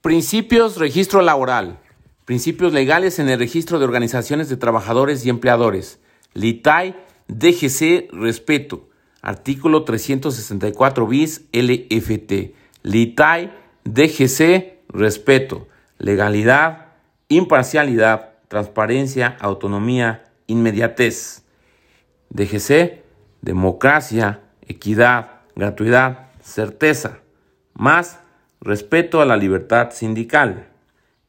Principios registro laboral. Principios legales en el registro de organizaciones de trabajadores y empleadores. LITAI, DGC, respeto. Artículo 364 bis LFT. LITAI, DGC, respeto. Legalidad, imparcialidad, transparencia, autonomía, inmediatez. DGC, democracia, equidad, gratuidad, certeza. Más respeto a la libertad sindical.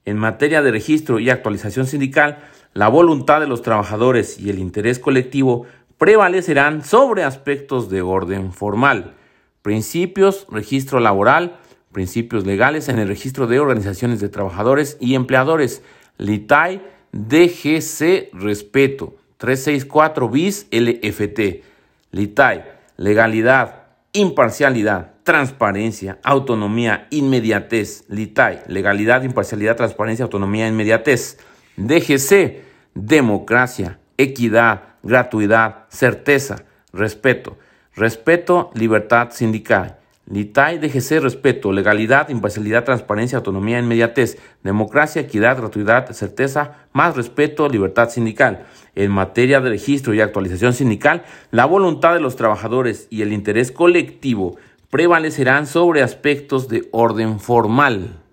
En materia de registro y actualización sindical, la voluntad de los trabajadores y el interés colectivo prevalecerán sobre aspectos de orden formal, principios, registro laboral, principios legales en el registro de organizaciones de trabajadores y empleadores, LITAI, DGC, respeto, 364 bis LFT, LITAI, legalidad, imparcialidad, transparencia, autonomía, inmediatez, LITAI, legalidad, imparcialidad, transparencia, autonomía, inmediatez, DGC, democracia, equidad, gratuidad, certeza, respeto, respeto, libertad sindical. LITAI, DGC, respeto, legalidad, imparcialidad, transparencia, autonomía, inmediatez, democracia, equidad, gratuidad, certeza, más respeto, libertad sindical. En materia de registro y actualización sindical, la voluntad de los trabajadores y el interés colectivo prevalecerán sobre aspectos de orden formal.